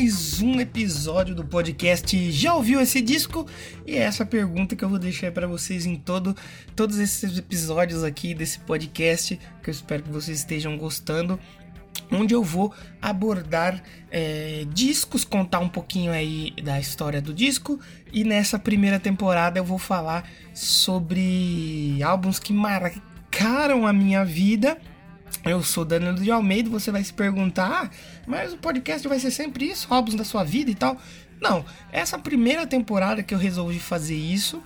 Mais um episódio do podcast. Já ouviu esse disco? E é essa pergunta que eu vou deixar para vocês em todo, todos esses episódios aqui desse podcast, que eu espero que vocês estejam gostando onde eu vou abordar é, discos, contar um pouquinho aí da história do disco e nessa primeira temporada eu vou falar sobre álbuns que marcaram a minha vida. Eu sou Danilo de Almeida, você vai se perguntar, ah, mas o podcast vai ser sempre isso, álbuns da sua vida e tal. Não, essa primeira temporada que eu resolvi fazer isso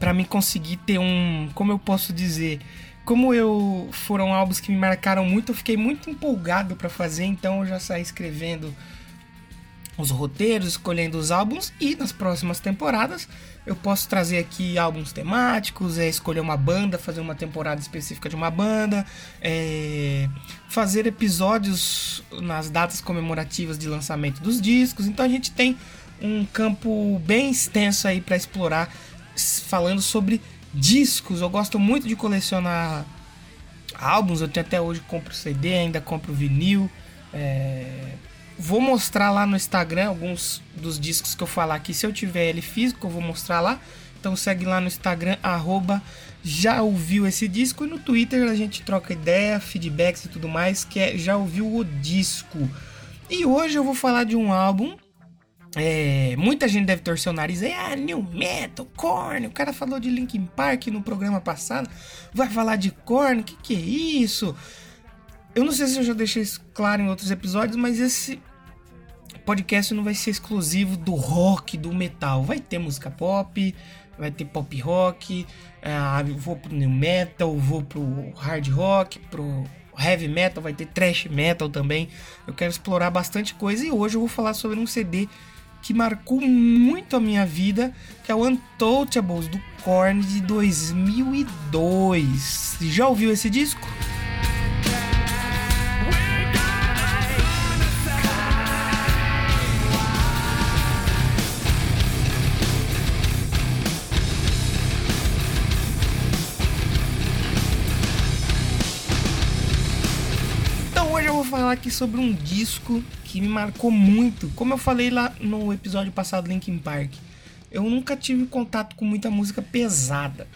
para me conseguir ter um, como eu posso dizer, como eu foram álbuns que me marcaram muito, eu fiquei muito empolgado para fazer, então eu já saí escrevendo os roteiros, escolhendo os álbuns e nas próximas temporadas eu posso trazer aqui álbuns temáticos, é, escolher uma banda, fazer uma temporada específica de uma banda, é, fazer episódios nas datas comemorativas de lançamento dos discos. Então a gente tem um campo bem extenso aí para explorar, falando sobre discos, eu gosto muito de colecionar álbuns, eu tenho até hoje compro CD, ainda compro vinil. É... Vou mostrar lá no Instagram alguns dos discos que eu falar aqui. Se eu tiver ele físico, eu vou mostrar lá. Então segue lá no Instagram, arroba já ouviu esse disco. E no Twitter a gente troca ideia, feedbacks e tudo mais, que é já ouviu o disco. E hoje eu vou falar de um álbum é, muita gente deve torcer o nariz aí, ah, New Metal, Korn, o cara falou de Linkin Park no programa passado, vai falar de Korn, que que é isso? Eu não sei se eu já deixei isso claro em outros episódios, mas esse podcast não vai ser exclusivo do rock, do metal, vai ter música pop, vai ter pop rock, ah, vou pro New Metal, vou pro hard rock, pro heavy metal, vai ter thrash metal também. Eu quero explorar bastante coisa e hoje eu vou falar sobre um CD que marcou muito a minha vida, que é o Untouchables do Korn de 2002. Já ouviu esse disco? Hoje eu vou falar aqui sobre um disco que me marcou muito. Como eu falei lá no episódio passado Linkin Park, eu nunca tive contato com muita música pesada.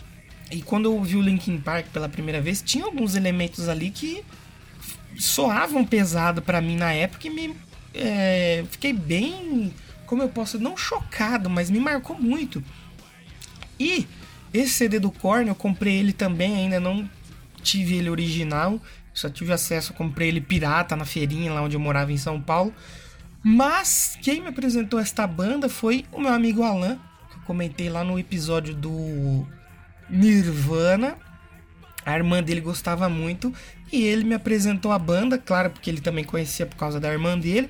E quando eu ouvi o Linkin Park pela primeira vez, tinha alguns elementos ali que soavam pesado para mim na época e me é, fiquei bem, como eu posso, não chocado, mas me marcou muito. E esse CD do Korn, eu comprei ele também, ainda não tive ele original, só tive acesso, comprei ele pirata na feirinha lá onde eu morava em São Paulo. Mas quem me apresentou esta banda foi o meu amigo Alan, que eu comentei lá no episódio do Nirvana. A irmã dele gostava muito e ele me apresentou a banda, claro, porque ele também conhecia por causa da irmã dele.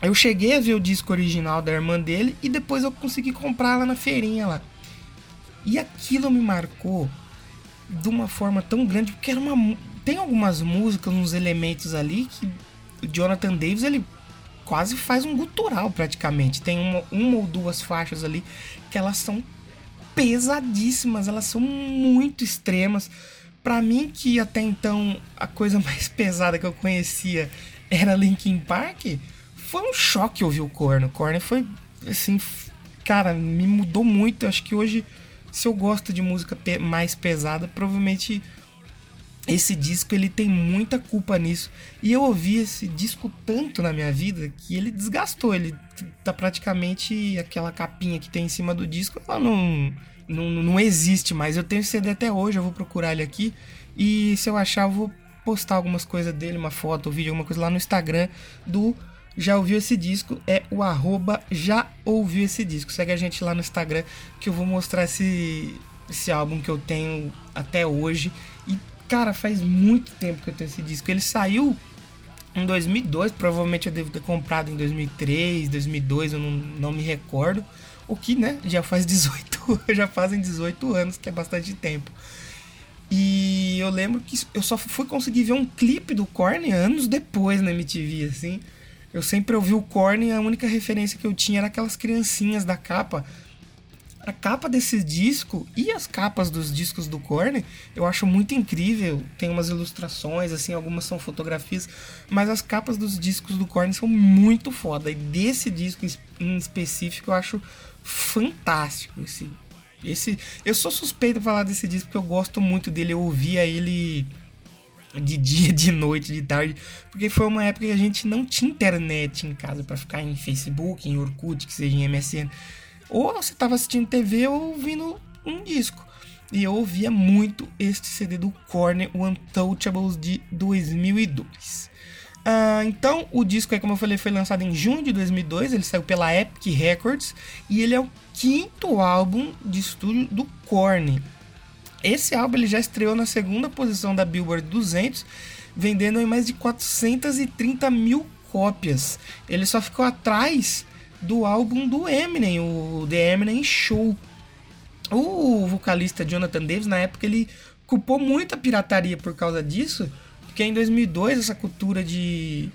Eu cheguei a ver o disco original da irmã dele e depois eu consegui comprar lá na feirinha lá. E aquilo me marcou de uma forma tão grande, porque era uma tem algumas músicas, uns elementos ali que o Jonathan Davis ele quase faz um gutural praticamente. Tem uma, uma ou duas faixas ali que elas são pesadíssimas, elas são muito extremas. Para mim que até então a coisa mais pesada que eu conhecia era Linkin Park, foi um choque ouvir o Korn. O Korn foi assim, cara, me mudou muito. Eu acho que hoje se eu gosto de música mais pesada, provavelmente esse disco ele tem muita culpa nisso. E eu ouvi esse disco tanto na minha vida que ele desgastou. Ele tá praticamente aquela capinha que tem em cima do disco, ela não, não, não existe mais. Eu tenho CD até hoje, eu vou procurar ele aqui. E se eu achar, eu vou postar algumas coisas dele, uma foto, um vídeo, alguma coisa lá no Instagram do Já Ouviu Esse Disco. É o arroba Já Ouviu Esse Disco. Segue a gente lá no Instagram que eu vou mostrar esse, esse álbum que eu tenho até hoje. E Cara, faz muito tempo que eu tenho esse disco. Ele saiu em 2002, provavelmente eu devo ter comprado em 2003, 2002, eu não, não me recordo. O que, né, já faz 18, já fazem 18 anos, que é bastante tempo. E eu lembro que eu só fui conseguir ver um clipe do Korn anos depois na MTV, assim. Eu sempre ouvi o Korn e a única referência que eu tinha era aquelas criancinhas da capa A capa desse disco e as capas dos discos do Korn eu acho muito incrível. Tem umas ilustrações, assim, algumas são fotografias, mas as capas dos discos do Korn são muito foda. E desse disco em específico eu acho fantástico esse. Esse, eu sou suspeito de falar desse disco porque eu gosto muito dele. Eu ouvia ele de dia, de noite, de tarde, porque foi uma época que a gente não tinha internet em casa para ficar em Facebook, em Orkut, que seja em MSN. Ou você estava assistindo TV ou ouvindo um disco. E eu ouvia muito este CD do Korn, o Untouchables de 2002. Uh, então, o disco, aí, como eu falei, foi lançado em junho de 2002. Ele saiu pela Epic Records e ele é o quinto álbum de estúdio do Korn. Esse álbum ele já estreou na segunda posição da Billboard 200, vendendo em mais de 430 mil cópias. Ele só ficou atrás do álbum do Eminem, o The Eminem Show. O vocalista Jonathan Davis, na época, ele culpou muito a pirataria por causa disso, porque em 2002 essa cultura de,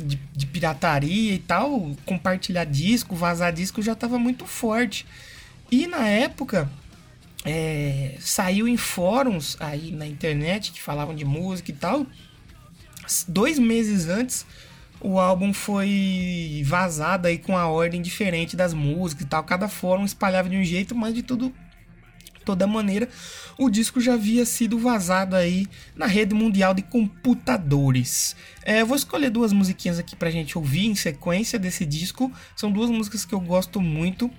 de, de pirataria e tal, compartilhar disco, vazar disco já estava muito forte. E na época é, saiu em fóruns aí na internet que falavam de música e tal. Dois meses antes, o álbum foi vazado aí com a ordem diferente das músicas e tal. Cada fórum espalhava de um jeito, mas de tudo toda maneira, o disco já havia sido vazado aí na rede mundial de computadores. É, eu vou escolher duas musiquinhas aqui pra gente ouvir em sequência desse disco. São duas músicas que eu gosto muito.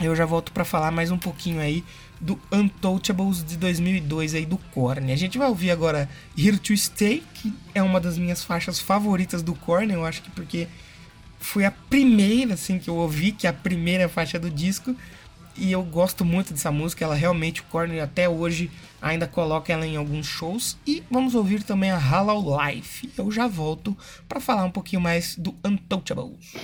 Eu já volto para falar mais um pouquinho aí do Untouchables de 2002 aí do Korn. A gente vai ouvir agora Here to Stay, que é uma das minhas faixas favoritas do Korn, eu acho que porque foi a primeira assim que eu ouvi, que é a primeira faixa do disco, e eu gosto muito dessa música, ela realmente o Korn até hoje ainda coloca ela em alguns shows e vamos ouvir também a Hollow Life. Eu já volto para falar um pouquinho mais do Untouchables.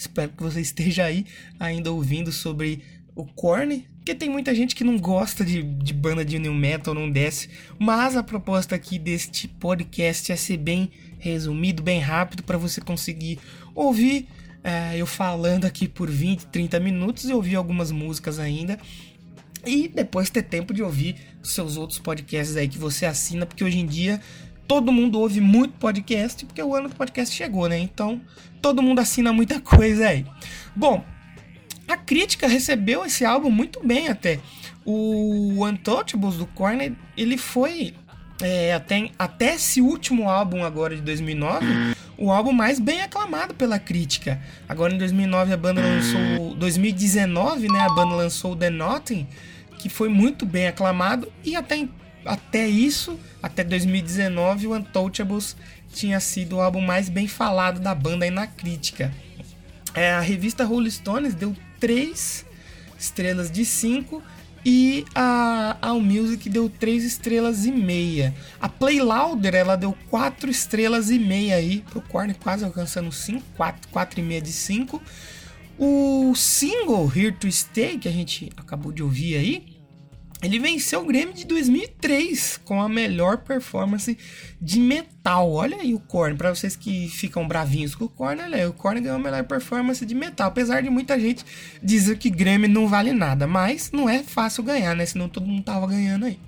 Espero que você esteja aí ainda ouvindo sobre o Korn, porque tem muita gente que não gosta de, de banda de new metal, não desce, mas a proposta aqui deste podcast é ser bem resumido, bem rápido, para você conseguir ouvir é, eu falando aqui por 20, 30 minutos e ouvir algumas músicas ainda. E depois ter tempo de ouvir seus outros podcasts aí que você assina, porque hoje em dia todo mundo ouve muito podcast, porque o ano do podcast chegou, né? Então, todo mundo assina muita coisa aí. Bom, a crítica recebeu esse álbum muito bem até. O Untouchables do Korn, ele foi é, até, até esse último álbum agora de 2009, o álbum mais bem aclamado pela crítica. Agora em 2009 a banda lançou, 2019, né, a banda lançou The Nothing, que foi muito bem aclamado e até até isso, até 2019, o Untouchables tinha sido o álbum mais bem falado da banda aí na crítica. É, a revista Rolling Stones deu 3 estrelas de 5 e a Allmusic deu 3 estrelas e meia. A Play Louder ela deu 4 estrelas e meia aí, pro Korn quase alcançando 5, 4, 4 e meia de 5. O single Here to Stay, que a gente acabou de ouvir aí, ele venceu o Grammy de 2003 com a melhor performance de metal. Olha aí o Korn, para vocês que ficam bravinhos com o Korn, olha aí, o Korn ganhou a melhor performance de metal, apesar de muita gente dizer que Grammy não vale nada, mas não é fácil ganhar, né? Senão todo mundo tava ganhando aí.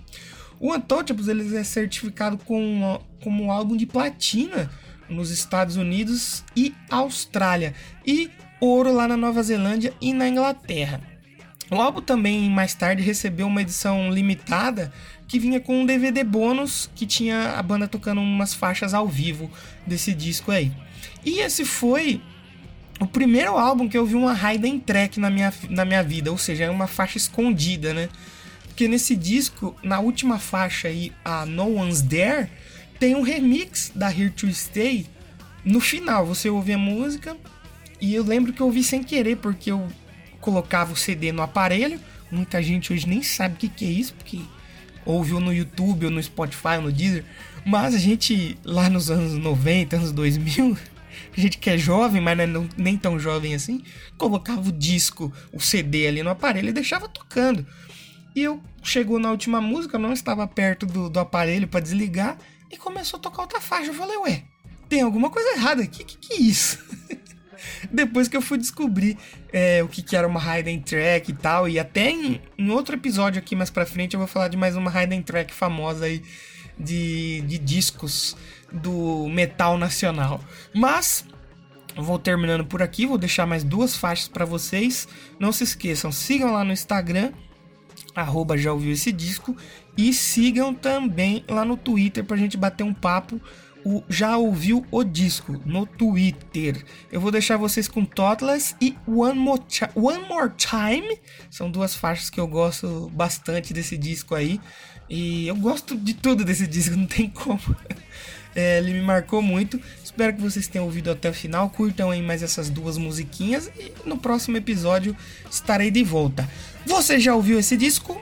O Untouchables ele é certificado com, como um álbum de platina nos Estados Unidos e Austrália e ouro lá na Nova Zelândia e na Inglaterra. O álbum também mais tarde recebeu uma edição limitada que vinha com um DVD bônus que tinha a banda tocando umas faixas ao vivo desse disco aí. E esse foi o primeiro álbum que eu vi uma hidden track na minha, na minha vida, ou seja, é uma faixa escondida, né? Porque nesse disco, na última faixa aí, a No One's There, tem um remix da Here to Stay. No final, você ouve a música e eu lembro que eu ouvi sem querer, porque eu colocava o CD no aparelho. Muita gente hoje nem sabe o que, que é isso, porque ouviu no YouTube ou no Spotify ou no Deezer. Mas a gente, lá nos anos 90, anos 2000, a gente que é jovem, mas não, é nem tão jovem assim, colocava o disco, o CD ali no aparelho e deixava tocando. E eu chegou na última música, não estava perto do, do aparelho para desligar e começou a tocar outra faixa. Eu falei, ué, tem alguma coisa errada aqui, que, que é isso? Depois que eu fui descobrir é, o que, que era uma hidden track e tal, e até em, em, outro episódio aqui mais pra frente eu vou falar de mais uma hidden track famosa aí de, de discos do metal nacional. Mas vou terminando por aqui, vou deixar mais duas faixas para vocês. Não se esqueçam, sigam lá no Instagram arroba já ouviu esse disco. E sigam também lá no Twitter pra gente bater um papo. O já ouviu o disco no Twitter. Eu vou deixar vocês com Toddless e One More, One More Time. São duas faixas que eu gosto bastante desse disco aí. E eu gosto de tudo desse disco, não tem como. É, ele me marcou muito. Espero que vocês tenham ouvido até o final. Curtam aí mais essas duas musiquinhas. E no próximo episódio estarei de volta. Você já ouviu esse disco?